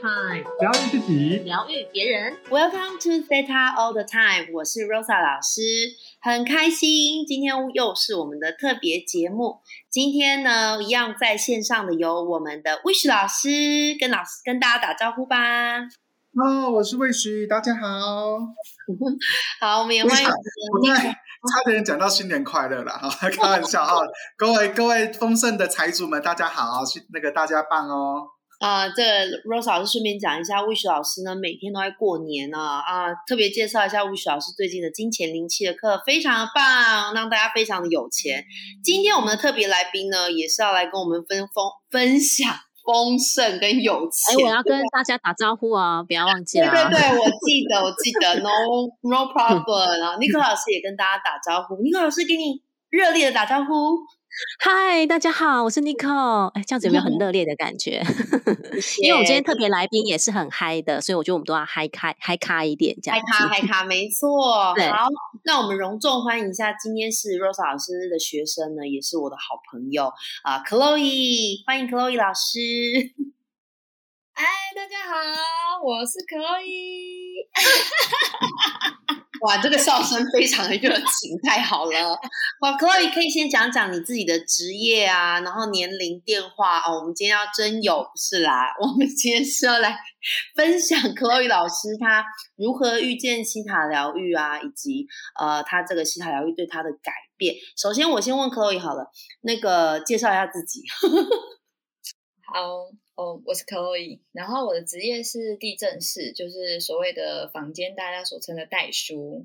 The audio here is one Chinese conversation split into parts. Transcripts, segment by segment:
Time，疗愈自己，疗愈别人。Welcome to Theta All the Time，我是 Rosa 老师，很开心今天又是我们的特别节目。今天呢，一样在线上的有我们的 Wish 老师，跟老师跟大家打招呼吧。哦，我是 Wish，，大家好。好，我们也欢迎差点讲到新年快乐了，哈，开玩笑哈。各位各位丰盛的财主们，大家好，是那个大家棒哦。啊、这个 Rose 老师顺便讲一下，Wish 老师呢每天都在过年呢啊特别介绍一下 Wish 老师最近的金钱灵气的课，非常的棒，让大家非常的有钱。今天我们的特别来宾呢，也是要来跟我们分丰分享丰盛跟有哎，钱。我要跟大家打招呼啊，不要忘记了。对对对，我 记得，我记得，no no problem。然后 Nico 老师也跟大家打招呼，Nico 老师给你热烈的打招呼。嗨，大家好，我是 Nico。哎，这样子有没有很 热烈的感觉？因为我今天特别来宾也是很嗨的，所以我觉得我们都要嗨开嗨咖一点，这样。嗨咖嗨咖，没错。好，那我们隆重欢迎一下，今天是 Rosa 老师的学生呢，也是我的好朋友啊、c h l o e 欢迎 Chloe 老师。嗨，大家好，我是 Chloe。哇，这个笑声非常的热情，太好了！哇，Chloe 可以先讲讲你自己的职业啊，然后年龄、电话哦。我们今天要真有不是啦，我们今天是要来 分享 Chloe 老师她如何遇见西塔疗愈啊，以及呃，她这个西塔疗愈对她的改变。首先，我先问 Chloe 好了，那个介绍一下自己。好，哦，我是 Chloe，然后我的职业是地震士，就是所谓的房间大家所称的代书。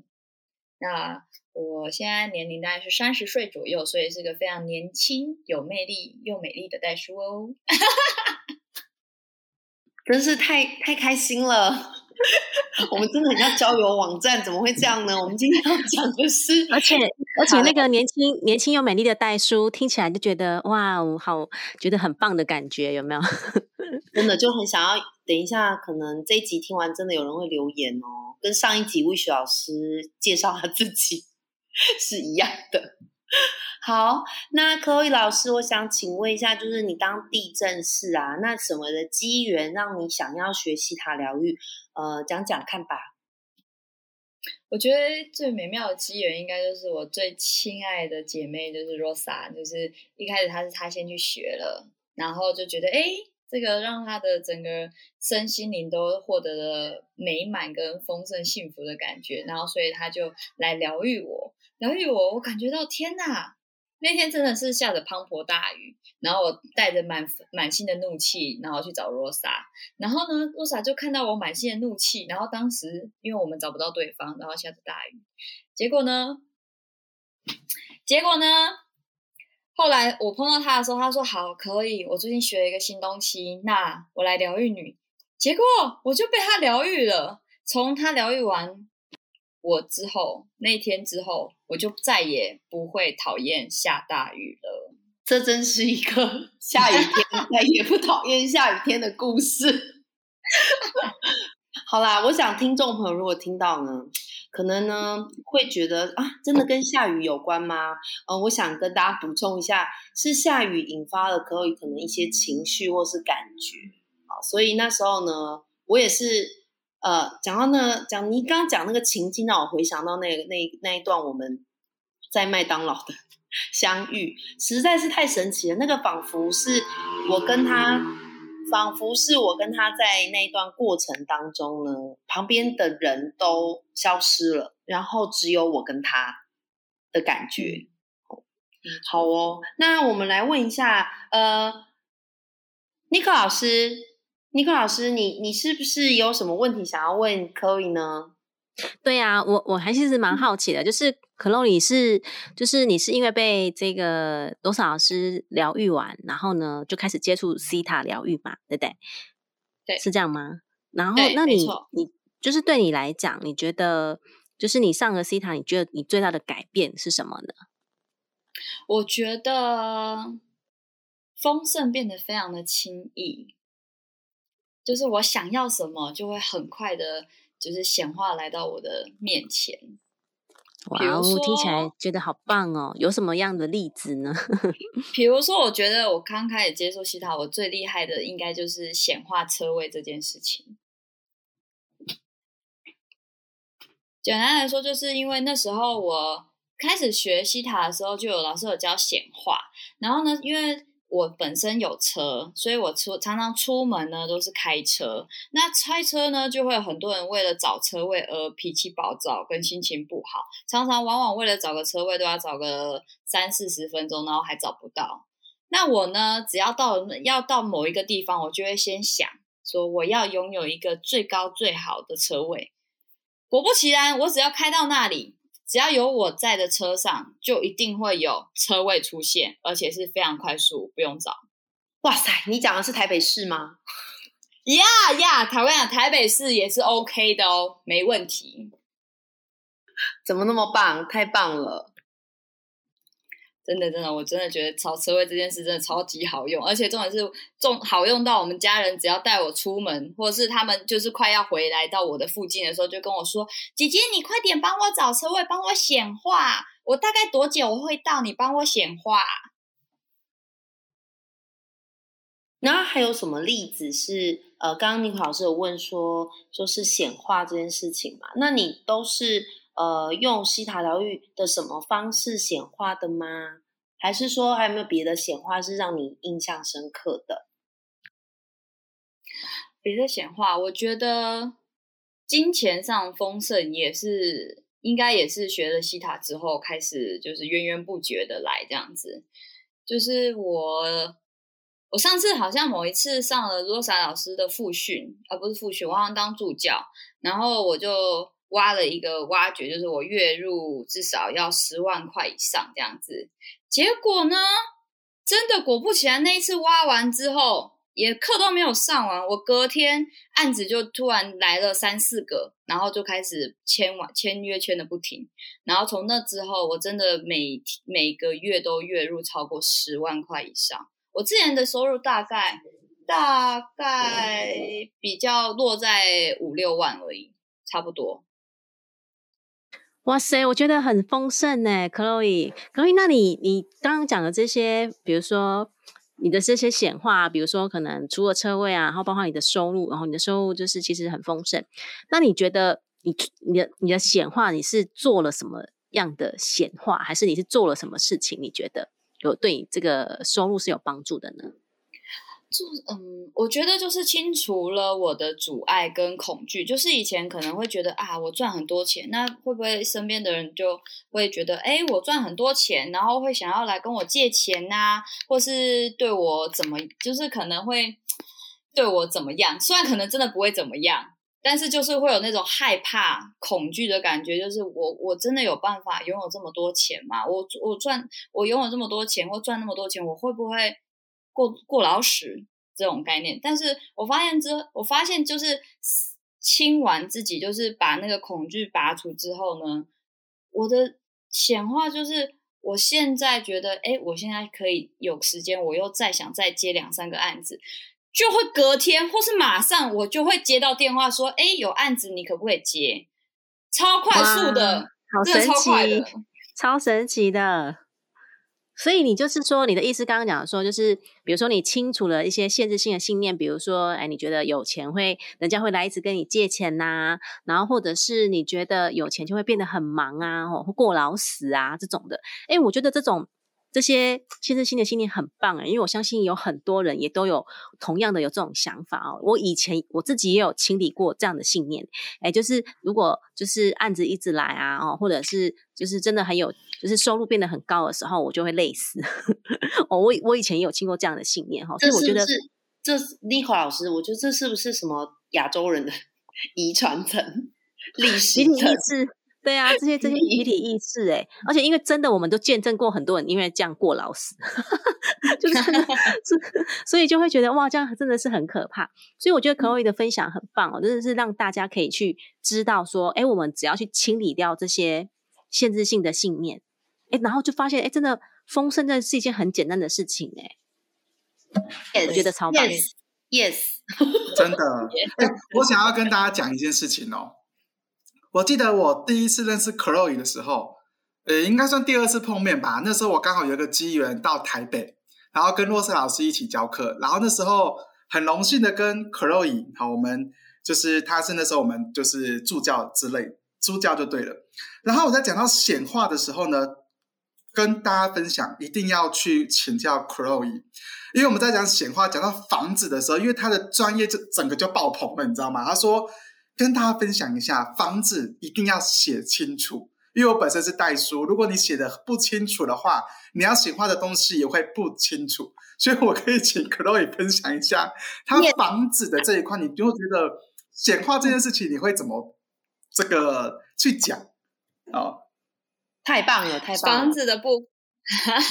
那我现在年龄大概是三十岁左右，所以是个非常年轻、有魅力又美丽的代书哦。真是太太开心了！我们真的很像交友网站，怎么会这样呢？我们今天要讲的是，而且而且那个年轻年轻又美丽的代叔，听起来就觉得哇，我好觉得很棒的感觉，有没有？真的就很想要。等一下，可能这一集听完，真的有人会留言哦，跟上一集 Wish 老师介绍他自己是一样的。好，那 Chloe 老师，我想请问一下，就是你当地震师啊，那什么的机缘让你想要学西塔疗愈？呃，讲讲看吧。我觉得最美妙的机缘，应该就是我最亲爱的姐妹，就是 Rosa，就是一开始她是她先去学了，然后就觉得哎。诶这个让她的整个身心灵都获得了美满跟丰盛幸福的感觉，然后所以她就来疗愈我，疗愈我，我感觉到天哪！那天真的是下着滂沱大雨，然后我带着满满心的怒气，然后去找 Rosa，然后呢，Rosa 就看到我满心的怒气，然后当时因为我们找不到对方，然后下着大雨，结果呢，结果呢，后来我碰到他的时候，他说好可以，我最近学了一个新东西，那我来疗愈你。结果我就被他疗愈了，从他疗愈完我之后，那天之后，我就再也不会讨厌下大雨了。这真是一个 下雨天再也不讨厌下雨天的故事。好啦，我想听众朋友如果听到呢，可能呢会觉得啊，真的跟下雨有关吗？呃，我想跟大家补充一下，是下雨引发了可以可能一些情绪或是感觉。好，所以那时候呢，我也是呃，讲到那讲你刚刚讲那个情境，让我回想到那个那那一段我们在麦当劳的 相遇，实在是太神奇了。那个仿佛是我跟他，仿佛是我跟他在那一段过程当中呢，旁边的人都消失了，然后只有我跟他的感觉。好哦，那我们来问一下，呃，尼克老师，尼克老师，你你是不是有什么问题想要问 Chloe 呢？对呀、我我还是蛮好奇的，就是可洛里是，就是你是因为被这个罗莎老师疗愈完，然后呢就开始接触西塔疗愈嘛，对不对？对是这样吗？然后那你你就是对你来讲，你觉得就是你上了西塔，你觉得你最大的改变是什么呢？我觉得丰盛变得非常的轻易，就是我想要什么，就会很快的，就是显化来到我的面前。哇哦，听起来觉得好棒哦！有什么样的例子呢？比如说，我觉得我刚开始接触西塔，我最厉害的应该就是显化车位这件事情。简单来说，就是因为那时候我开始学西塔的时候，就有老师有教显化。然后呢，因为我本身有车，所以我出常常出门呢都是开车。那开车呢，就会有很多人为了找车位而脾气暴躁，跟心情不好。常常往往为了找个车位，都要找个三四十分钟，然后还找不到。那我呢，只要到要到某一个地方，我就会先想说，我要拥有一个最高最好的车位。果不其然，我只要开到那里，只要有我在的车上，就一定会有车位出现，而且是非常快速，不用找。哇塞，你讲的是台北市吗？呀呀，台湾台北市也是 OK 的哦，没问题。怎么那么棒？太棒了！真的，真的，我真的觉得找车位这件事真的超级好用，而且重点是重好用到我们家人只要带我出门，或者是他们就是快要回来到我的附近的时候，就跟我说：“姐姐，你快点帮我找车位，帮我显化，我大概多久我会到？你帮我显化。”然后还有什么例子是呃，刚刚尼克老师有问说，就是显化这件事情嘛？那你都是？呃，用西塔疗愈的什么方式显化的吗？还是说还有没有别的显化是让你印象深刻的？别的显化，我觉得金钱上丰盛也是应该也是学了西塔之后开始就是源源不绝的来这样子。就是我我上次好像某一次上了罗莎老师的复训，而不是复训，我好像当助教，然后我就。挖了一个挖掘，就是我月入至少要十万块以上这样子。结果呢，真的果不其然，那一次挖完之后，也课都没有上完，我隔天案子就突然来了三四个，然后就开始签完签约签的不停。然后从那之后，我真的每每个月都月入超过十万块以上。我之前的收入大概大概比较落在五六万而已，差不多。哇塞，我觉得很丰盛呢，Chloe，Chloe，那你你刚刚讲的这些，比如说你的这些显化，比如说可能除了车位啊，然后包括你的收入，然后你的收入就是其实很丰盛。那你觉得你你的你的显化，你是做了什么样的显化，还是你是做了什么事情？你觉得有对你这个收入是有帮助的呢？就嗯，我觉得就是清除了我的阻碍跟恐惧。就是以前可能会觉得啊，我赚很多钱，那会不会身边的人就会觉得，哎，我赚很多钱，然后会想要来跟我借钱呐，或是对我怎么，就是可能会对我怎么样？虽然可能真的不会怎么样，但是就是会有那种害怕、恐惧的感觉。就是我我真的有办法拥有这么多钱吗？我我赚我拥有这么多钱或赚那么多钱，我会不会？过过劳死这种概念，但是我发现之，我发现就是清完自己，就是把那个恐惧拔除之后呢，我的显化就是，我现在觉得，哎，我现在可以有时间，我又再想再接两三个案子，就会隔天或是马上我就会接到电话说，哎，有案子，你可不可以接？超快速的，好神奇，超神奇的。所以你就是说，你的意思刚刚讲说，就是比如说你清除了一些限制性的信念，比如说，哎，你觉得有钱会人家会来一直跟你借钱呐，然后或者是你觉得有钱就会变得很忙啊，或过劳死啊这种的，哎，我觉得这种。这些限制性的信念很棒哎，因为我相信有很多人也都有同样的有这种想法哦。我以前我自己也有清理过这样的信念，哎，就是如果就是案子一直来啊，哦，或者是就是真的很有，就是收入变得很高的时候，我就会累死。哦，我我以前也有听过这样的信念哈，所以我觉得这 Nico 老师，我觉得这是不是什么亚洲人的 遗传层、历史层？对啊，这些这些集体 意识哎，而且因为真的，我们都见证过很多人因为这样过劳死，就是 是，所以就会觉得哇，这样真的是很可怕。所以我觉得 Chloe 的分享很棒哦，真的是让大家可以去知道说，哎，我们只要去清理掉这些限制性的信念，哎，然后就发现，哎，真的丰盛真的是一件很简单的事情哎，我觉得超棒，Yes，真的。哎，我想要跟大家讲一件事情哦。我记得我第一次认识 Chloe 的时候，呃，应该算第二次碰面吧。那时候我刚好有一个机缘到台北，然后跟洛斯老师一起教课，然后那时候很荣幸的跟 Chloe，好，我们就是他是那时候我们就是助教之类，助教就对了。然后我在讲到显化的时候呢，跟大家分享一定要去请教 Chloe，因为我们在讲显化讲到房子的时候，因为他的专业就整个就爆棚了，你知道吗？他说。跟大家分享一下，房子一定要写清楚，因为我本身是代书，如果你写的不清楚的话，你要显化的东西也会不清楚。所以我可以请 Chloe 分享一下，他房子的这一块，你就会觉得显化这件事情，你会怎么这个去讲？哦，太棒了，太棒了！房子的部，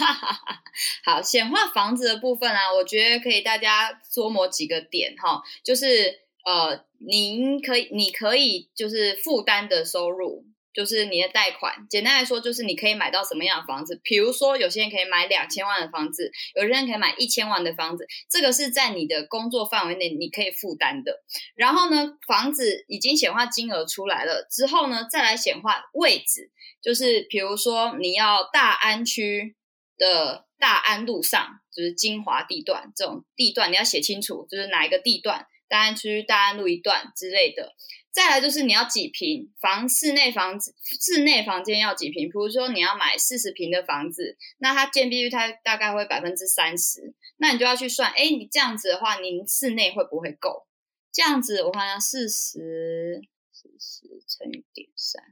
好，显化房子的部分啊，我觉得可以大家琢磨几个点哈，就是呃。您可以，你可以就是负担的收入，就是你的贷款。简单来说，就是你可以买到什么样的房子。比如说，有些人可以买两千万的房子，有些人可以买一千万的房子。这个是在你的工作范围内你可以负担的。然后呢，房子已经显化金额出来了之后呢，再来显化位置，就是比如说你要大安区的大安路上，就是精华地段这种地段，你要写清楚，就是哪一个地段。大安区、大安路一段之类的，再来就是你要几平房，室内房子、室内房间要几平。比如说你要买四十平的房子，那它建蔽率它大概会百分之三十，那你就要去算，哎，你这样子的话，您室内会不会够？这样子我看下四十四十乘以点三，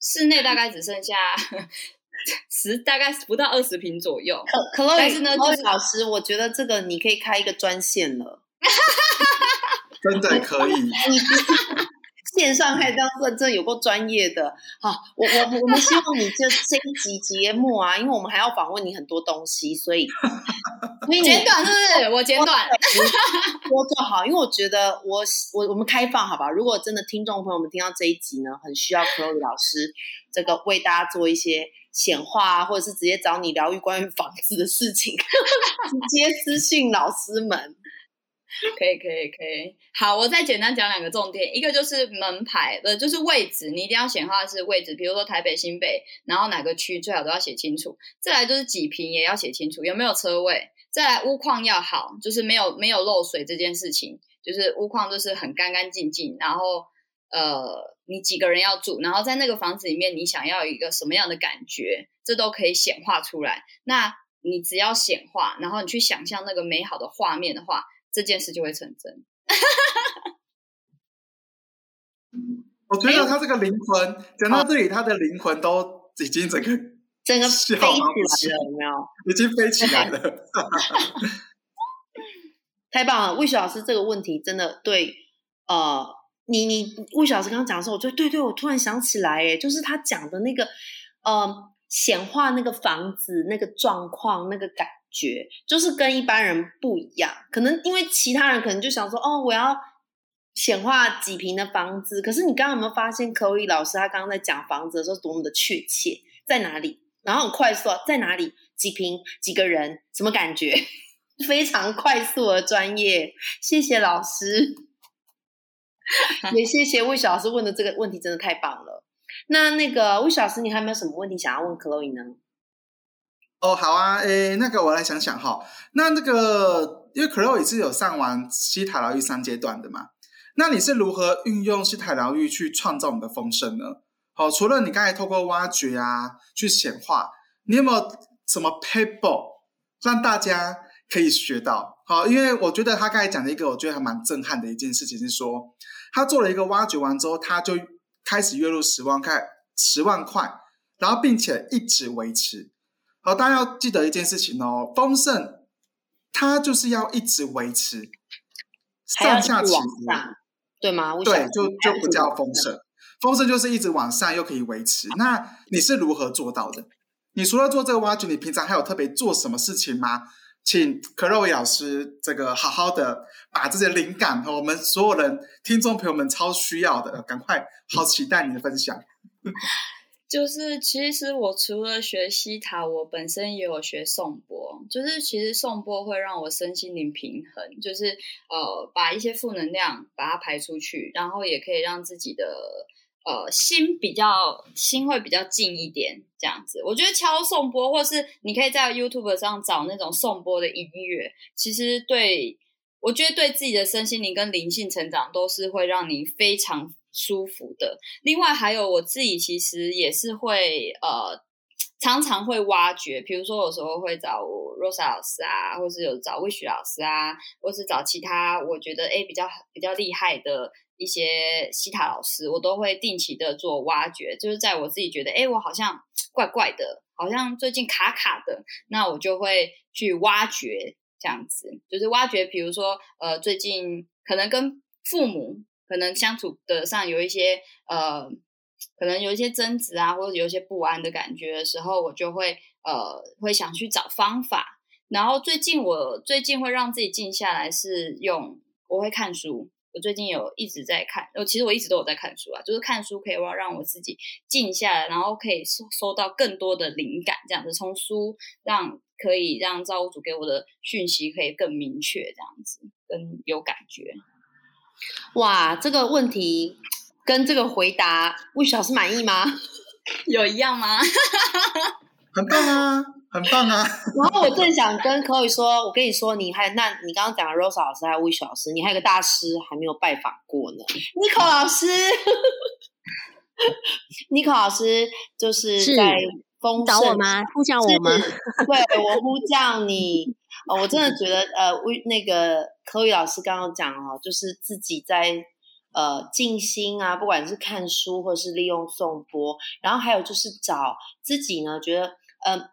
室内大概只剩下 十，大概不到二十平左右。可可但是呢，就是老师，我觉得这个你可以开一个专线了。真的可以，线上开这样算，真的有够专业的。好，我我我们希望你这这一集节目啊，因为我们还要访问你很多东西，所以 所以简短是不是？我简短多做好，因为我觉得我我我们开放好吧？如果真的听众朋友们听到这一集呢，很需要 Chloe 老师这个为大家做一些显化啊，或者是直接找你疗愈关于房子的事情，直接私信老师们。可以可以可以，好，我再简单讲两个重点，一个就是门牌的，就是位置，你一定要显化是位置，比如说台北新北，然后哪个区最好都要写清楚。再来就是几平也要写清楚，有没有车位？再来屋况要好，就是没有没有漏水这件事情，就是屋况就是很干干净净。然后呃，你几个人要住，然后在那个房子里面，你想要一个什么样的感觉，这都可以显化出来。那你只要显化，然后你去想象那个美好的画面的话。这件事就会成真。我觉得他这个灵魂讲到这里，他的灵魂都已经整个 整个飞起来了，有没有？已经飞起来了，太棒了！魏雪老师这个问题真的对，呃，你你魏雪老师刚刚讲的时候，我觉得对对，我突然想起来，哎，就是他讲的那个，呃，显化那个房子那个状况那个感。觉就是跟一般人不一样，可能因为其他人可能就想说，哦，我要显化几平的房子。可是你刚刚有没有发现，柯以老师他刚刚在讲房子的时候多么的确切，在哪里？然后很快速，在哪里？几平？几个人？什么感觉？非常快速而专业。谢谢老师，也谢谢魏小老师问的这个问题，真的太棒了。那那个魏小老师，你还有没有什么问题想要问 Chloe 呢？哦，好啊，诶，那个我来想想哈，那那个因为 c l o e 是有上完西塔疗愈三阶段的嘛，那你是如何运用西塔疗愈去创造你的丰盛呢？好，除了你刚才透过挖掘啊去显化，你有没有什么 paper 让大家可以学到？好，因为我觉得他刚才讲的一个，我觉得还蛮震撼的一件事情是说，他做了一个挖掘完之后，他就开始月入十万块，十万块，然后并且一直维持。好，大家要记得一件事情哦，丰盛它就是要一直维持上下起伏，对吗？对，就就不叫丰盛，丰盛就是一直往上又可以维持。那你是如何做到的？你除了做这个挖掘，你平常还有特别做什么事情吗？请可肉老师这个好好的把这些灵感和我们所有人听众朋友们超需要的，赶快好期待你的分享。就是其实我除了学西塔，我本身也有学颂钵。就是其实颂钵会让我身心灵平衡，就是呃把一些负能量把它排出去，然后也可以让自己的呃心比较心会比较静一点这样子。我觉得敲颂钵，或是你可以在 YouTube 上找那种颂钵的音乐，其实对我觉得对自己的身心灵跟灵性成长都是会让你非常舒服的。另外还有我自己其实也是会呃。常常会挖掘，比如说有时候会找 Rosa 老师啊，或是有找 Wish 老师啊，或是找其他我觉得哎比较比较厉害的一些西塔老师，我都会定期的做挖掘。就是在我自己觉得哎我好像怪怪的，好像最近卡卡的，那我就会去挖掘这样子，就是挖掘，比如说呃最近可能跟父母可能相处的上有一些呃。可能有一些争执啊，或者有一些不安的感觉的时候，我就会呃会想去找方法。然后最近我最近会让自己静下来，是用我会看书。我最近有一直在看，我其实我一直都有在看书啊，就是看书可以让让我自己静下来，然后可以收收到更多的灵感，这样子从书让可以让造物主给我的讯息可以更明确，这样子更有感觉。哇，这个问题。跟这个回答，魏老师满意吗？有一样吗？很棒啊，很棒啊！然后我正想跟柯宇说，我跟你说，你还那你刚刚讲的 Rose 老师还有魏老师，你还有个大师还没有拜访过呢，Nico 老师。Nico 老师就是在风找我吗？呼叫我吗？对我呼叫你。哦，我真的觉得呃，那个柯宇老师刚刚讲哦，就是自己在。呃，静心啊，不管是看书或是利用颂钵，然后还有就是找自己呢，觉得呃，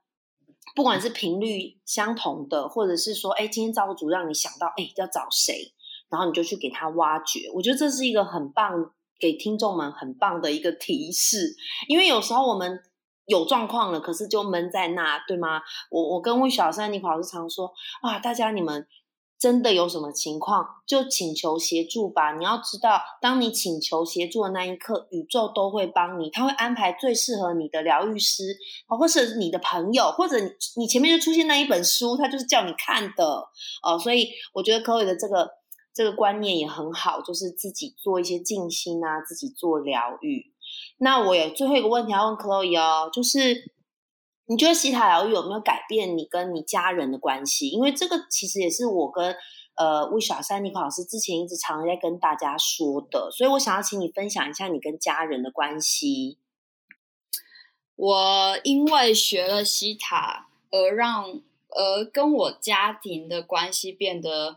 不管是频率相同的，或者是说，哎，今天造物主让你想到，哎，要找谁，然后你就去给他挖掘。我觉得这是一个很棒，给听众们很棒的一个提示，因为有时候我们有状况了，可是就闷在那，对吗？我我跟魏小山、你老师常说，啊，大家你们。真的有什么情况，就请求协助吧。你要知道，当你请求协助的那一刻，宇宙都会帮你，他会安排最适合你的疗愈师，或是你的朋友，或者你前面就出现那一本书，他就是叫你看的哦。所以我觉得科伟的这个这个观念也很好，就是自己做一些静心啊，自己做疗愈。那我有最后一个问题要问 Chloe 哦，就是。你觉得西塔疗愈有没有改变你跟你家人的关系？因为这个其实也是我跟呃魏小山尼克老师之前一直常在跟大家说的，所以我想要请你分享一下你跟家人的关系。我因为学了西塔，而让而跟我家庭的关系变得，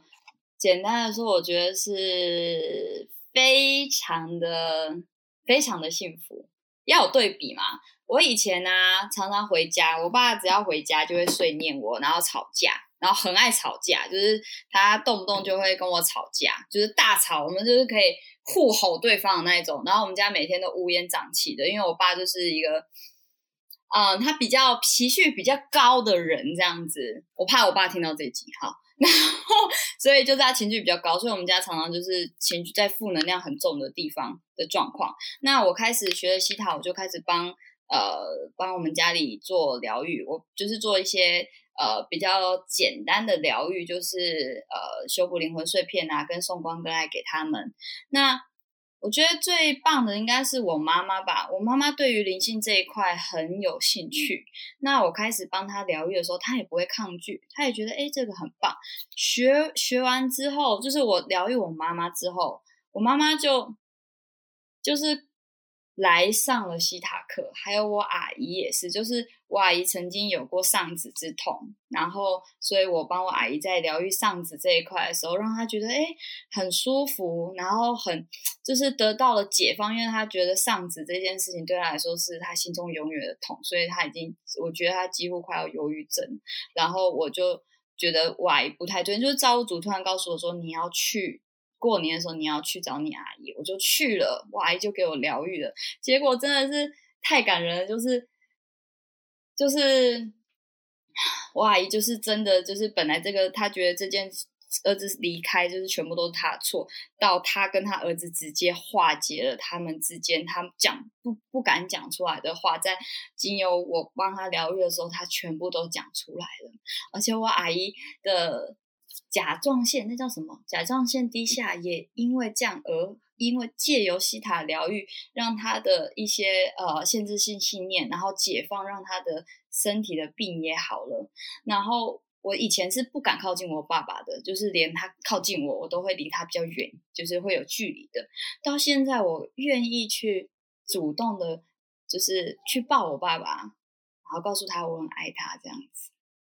简单的说，我觉得是非常的非常的幸福。要有对比嘛？我以前呢，常常回家，我爸只要回家就会碎念我，然后吵架，然后很爱吵架，就是他动不动就会跟我吵架，就是大吵，我们就是可以互吼对方的那一种。然后我们家每天都乌烟瘴气的，因为我爸就是一个，嗯，他比较脾气比较高的人，这样子。我怕我爸听到这集哈。然后，所以就是他情绪比较高，所以我们家常常就是情绪在负能量很重的地方的状况。那我开始学了西塔，我就开始帮呃帮我们家里做疗愈，我就是做一些呃比较简单的疗愈，就是呃修补灵魂碎片啊，跟送光跟爱给他们。那我觉得最棒的应该是我妈妈吧。我妈妈对于灵性这一块很有兴趣。那我开始帮她疗愈的时候，她也不会抗拒，她也觉得哎，这个很棒。学学完之后，就是我疗愈我妈妈之后，我妈妈就就是。来上了西塔课，还有我阿姨也是，就是我阿姨曾经有过丧子之痛，然后所以我帮我阿姨在疗愈丧子这一块的时候，让她觉得哎很舒服，然后很就是得到了解放，因为她觉得丧子这件事情对她来说是她心中永远的痛，所以她已经我觉得她几乎快要忧郁症，然后我就觉得我阿姨不太对，就是造物主突然告诉我说你要去。过年的时候你要去找你阿姨，我就去了，我阿姨就给我疗愈了，结果真的是太感人了，就是就是我阿姨就是真的就是本来这个她觉得这件儿子离开就是全部都是他的错，到他跟他儿子直接化解了他们之间他讲不不敢讲出来的话，在经由我帮他疗愈的时候，他全部都讲出来了，而且我阿姨的。甲状腺那叫什么？甲状腺低下也因为这样而因为借由西塔疗愈，让他的一些呃限制性信念，然后解放，让他的身体的病也好了。然后我以前是不敢靠近我爸爸的，就是连他靠近我，我都会离他比较远，就是会有距离的。到现在，我愿意去主动的，就是去抱我爸爸，然后告诉他我很爱他，这样子。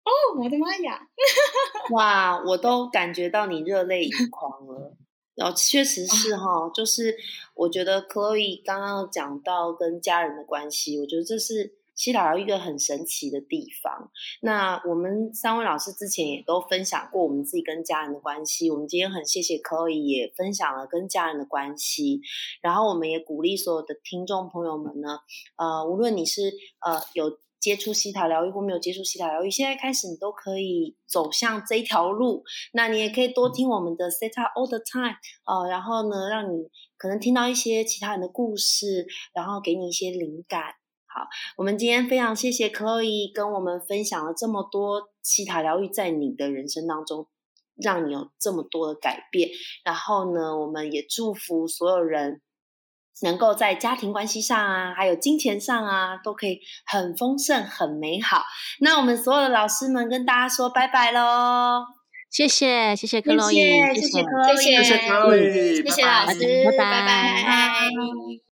哦，我的妈呀！哇，我都感觉到你热泪盈 眶了。然后确实是哈，就是我觉得 Chloe 刚刚讲到跟家人的关系，我觉得这是西塔疗一个很神奇的地方。那我们三位老师之前也都分享过我们自己跟家人的关系，我们今天很谢谢 Chloe 也分享了跟家人的关系，然后我们也鼓励所有的听众朋友们呢，呃，无论你是呃有。接触西塔疗愈或没有接触西塔疗愈，现在开始你都可以走向这条路。那你也可以多听我们的 Set Up All the Time 哦，然后呢，让你可能听到一些其他人的故事，然后给你一些灵感。好，我们今天非常谢谢 Chloe 跟我们分享了这么多西塔疗愈在你的人生当中，让你有这么多的改变。然后呢，我们也祝福所有人。能够在家庭关系上啊，还有金钱上啊，都可以很丰盛、很美好。那我们所有的老师们跟大家说拜拜喽！谢谢，谢谢克洛伊，谢谢克洛伊，谢谢克洛伊，谢谢老师，拜拜拜。